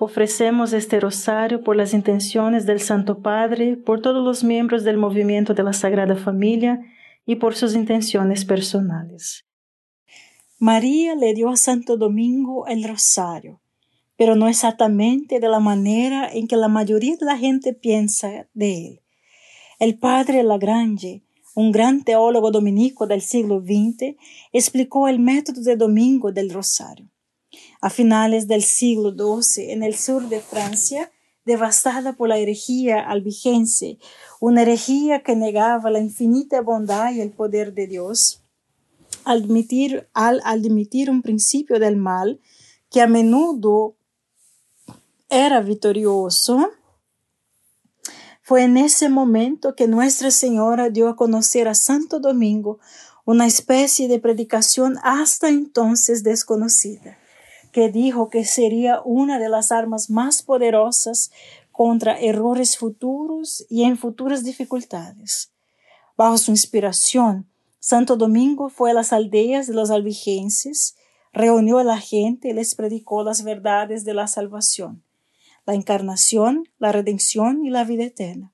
Ofrecemos este rosario por las intenciones del Santo Padre, por todos los miembros del movimiento de la Sagrada Familia y por sus intenciones personales. María le dio a Santo Domingo el rosario, pero no exactamente de la manera en que la mayoría de la gente piensa de él. El padre Lagrange, un gran teólogo dominico del siglo XX, explicó el método de Domingo del rosario a finales del siglo XII en el sur de Francia, devastada por la herejía albigense, una herejía que negaba la infinita bondad y el poder de Dios, admitir, al admitir un principio del mal que a menudo era victorioso, fue en ese momento que Nuestra Señora dio a conocer a Santo Domingo una especie de predicación hasta entonces desconocida que dijo que sería una de las armas más poderosas contra errores futuros y en futuras dificultades. Bajo su inspiración, Santo Domingo fue a las aldeas de los albigenses, reunió a la gente y les predicó las verdades de la salvación, la encarnación, la redención y la vida eterna.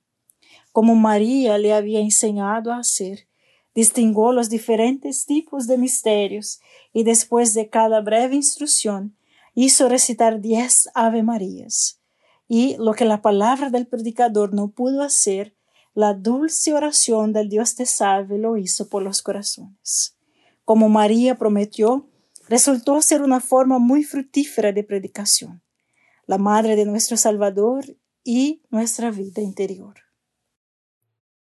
Como María le había enseñado a hacer, distinguió los diferentes tipos de misterios y después de cada breve instrucción hizo recitar diez Ave Marías. Y lo que la palabra del predicador no pudo hacer, la dulce oración del Dios te salve lo hizo por los corazones. Como María prometió, resultó ser una forma muy fructífera de predicación, la madre de nuestro Salvador y nuestra vida interior.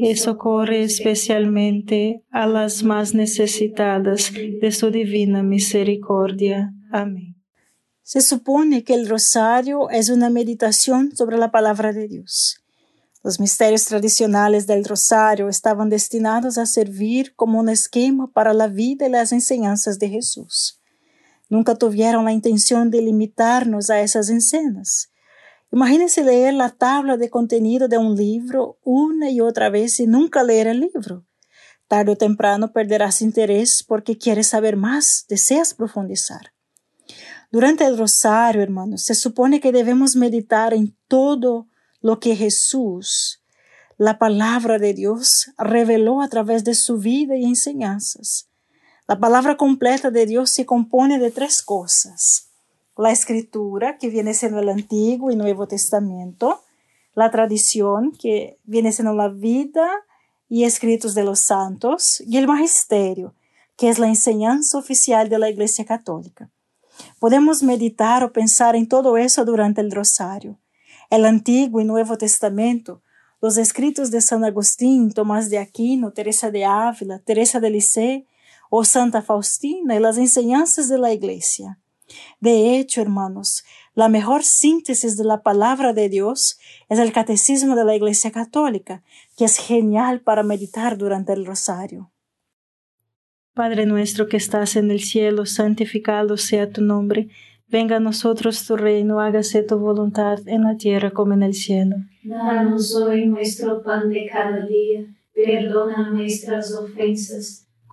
y socorre especialmente a las más necesitadas de su divina misericordia. Amén. Se supone que el rosario es una meditación sobre la palabra de Dios. Los misterios tradicionales del rosario estaban destinados a servir como un esquema para la vida y las enseñanzas de Jesús. Nunca tuvieron la intención de limitarnos a esas escenas Imagínense leer la tabla de contenido de un libro una y otra vez y nunca leer el libro. Tarde o temprano perderás interés porque quieres saber más, deseas profundizar. Durante el rosario, hermanos, se supone que debemos meditar en todo lo que Jesús, la palabra de Dios, reveló a través de su vida y enseñanzas. La palabra completa de Dios se compone de tres cosas la escritura, que viene siendo el Antiguo y Nuevo Testamento, la tradición, que viene siendo la vida y escritos de los santos, y el magisterio, que es la enseñanza oficial de la Iglesia Católica. Podemos meditar o pensar en todo eso durante el rosario. El Antiguo y Nuevo Testamento, los escritos de San Agustín, Tomás de Aquino, Teresa de Ávila, Teresa de Lisieux o Santa Faustina y las enseñanzas de la Iglesia. De hecho, hermanos, la mejor síntesis de la palabra de Dios es el catecismo de la Iglesia Católica, que es genial para meditar durante el rosario. Padre nuestro que estás en el cielo, santificado sea tu nombre. Venga a nosotros tu reino, hágase tu voluntad en la tierra como en el cielo. Danos hoy nuestro pan de cada día, perdona nuestras ofensas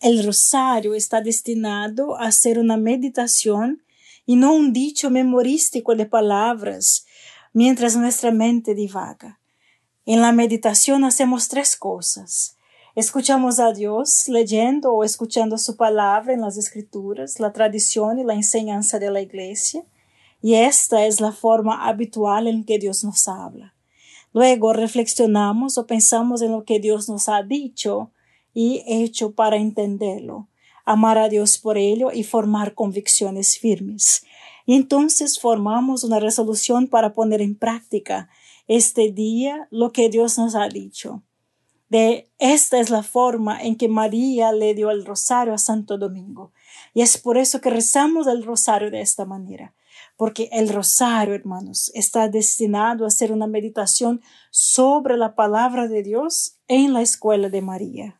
El rosario está destinado a ser una meditación y no un dicho memorístico de palabras mientras nuestra mente divaga. En la meditación hacemos tres cosas. Escuchamos a Dios leyendo o escuchando su palabra en las escrituras, la tradición y la enseñanza de la iglesia. Y esta es la forma habitual en que Dios nos habla. Luego reflexionamos o pensamos en lo que Dios nos ha dicho y hecho para entenderlo, amar a Dios por ello y formar convicciones firmes. Y entonces formamos una resolución para poner en práctica este día lo que Dios nos ha dicho. De esta es la forma en que María le dio el rosario a Santo Domingo. Y es por eso que rezamos el rosario de esta manera porque el rosario, hermanos, está destinado a ser una meditación sobre la palabra de Dios en la escuela de María.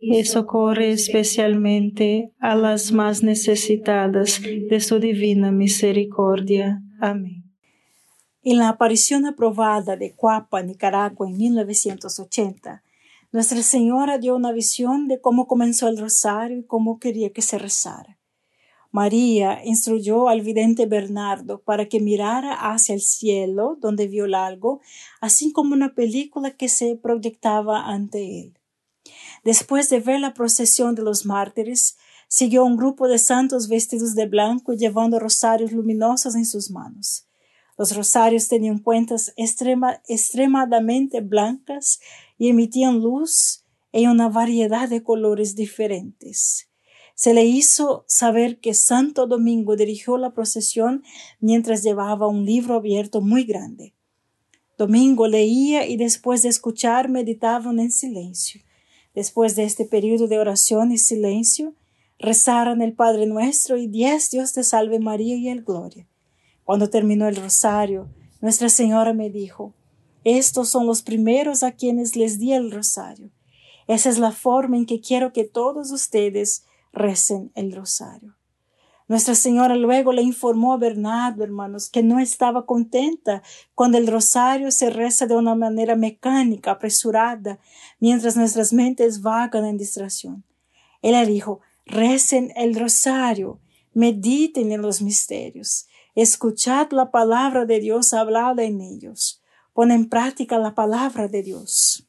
y socorre especialmente a las más necesitadas de su divina misericordia. Amén. En la aparición aprobada de Cuapa, Nicaragua, en 1980, Nuestra Señora dio una visión de cómo comenzó el rosario y cómo quería que se rezara. María instruyó al vidente Bernardo para que mirara hacia el cielo donde vio algo, así como una película que se proyectaba ante él. Después de ver la procesión de los mártires, siguió un grupo de santos vestidos de blanco llevando rosarios luminosos en sus manos. Los rosarios tenían cuentas extremadamente blancas y emitían luz en una variedad de colores diferentes. Se le hizo saber que Santo Domingo dirigió la procesión mientras llevaba un libro abierto muy grande. Domingo leía y después de escuchar meditaban en silencio. Después de este periodo de oración y silencio, rezaron el Padre Nuestro y diez Dios te salve María y el Gloria. Cuando terminó el rosario, Nuestra Señora me dijo, estos son los primeros a quienes les di el rosario. Esa es la forma en que quiero que todos ustedes recen el rosario. Nuestra Señora luego le informó a Bernardo, hermanos, que no estaba contenta cuando el rosario se reza de una manera mecánica, apresurada, mientras nuestras mentes vagan en distracción. Él le dijo, recen el rosario, mediten en los misterios. Escuchad la palabra de Dios hablada en ellos. Pon en práctica la palabra de Dios.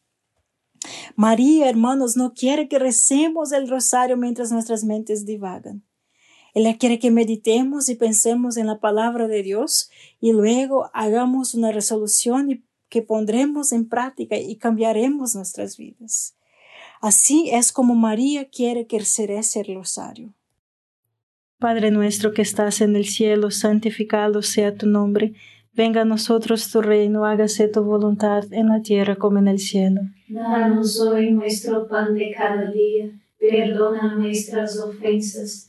María, hermanos, no quiere que recemos el rosario mientras nuestras mentes divagan. Ella quiere que meditemos y pensemos en la palabra de Dios y luego hagamos una resolución y que pondremos en práctica y cambiaremos nuestras vidas. Así es como María quiere que se rece el rosario. Padre nuestro que estás en el cielo, santificado sea tu nombre. Venga a nosotros tu reino, hágase tu voluntad en la tierra como en el cielo. Danos hoy nuestro pan de cada día, perdona nuestras ofensas,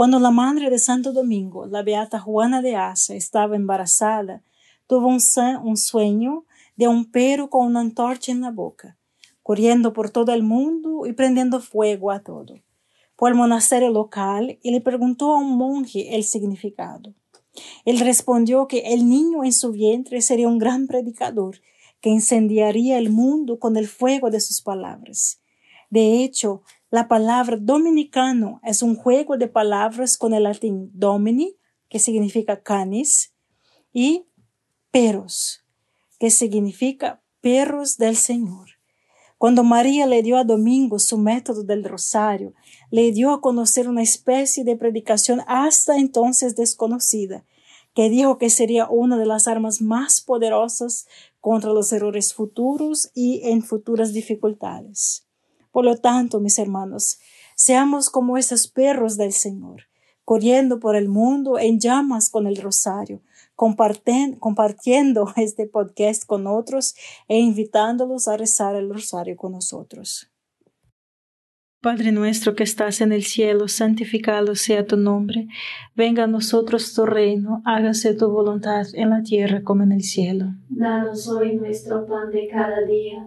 Cuando la madre de Santo Domingo, la beata Juana de Asa, estaba embarazada, tuvo un, un sueño de un perro con una antorcha en la boca, corriendo por todo el mundo y prendiendo fuego a todo. Fue al monasterio local y le preguntó a un monje el significado. Él respondió que el niño en su vientre sería un gran predicador que incendiaría el mundo con el fuego de sus palabras. De hecho, la palabra dominicano es un juego de palabras con el latín domini, que significa canis, y perros, que significa perros del Señor. Cuando María le dio a Domingo su método del rosario, le dio a conocer una especie de predicación hasta entonces desconocida, que dijo que sería una de las armas más poderosas contra los errores futuros y en futuras dificultades. Por lo tanto, mis hermanos, seamos como esos perros del Señor, corriendo por el mundo en llamas con el rosario, compartiendo este podcast con otros e invitándolos a rezar el rosario con nosotros. Padre nuestro que estás en el cielo, santificado sea tu nombre. Venga a nosotros tu reino, hágase tu voluntad en la tierra como en el cielo. Danos hoy nuestro pan de cada día,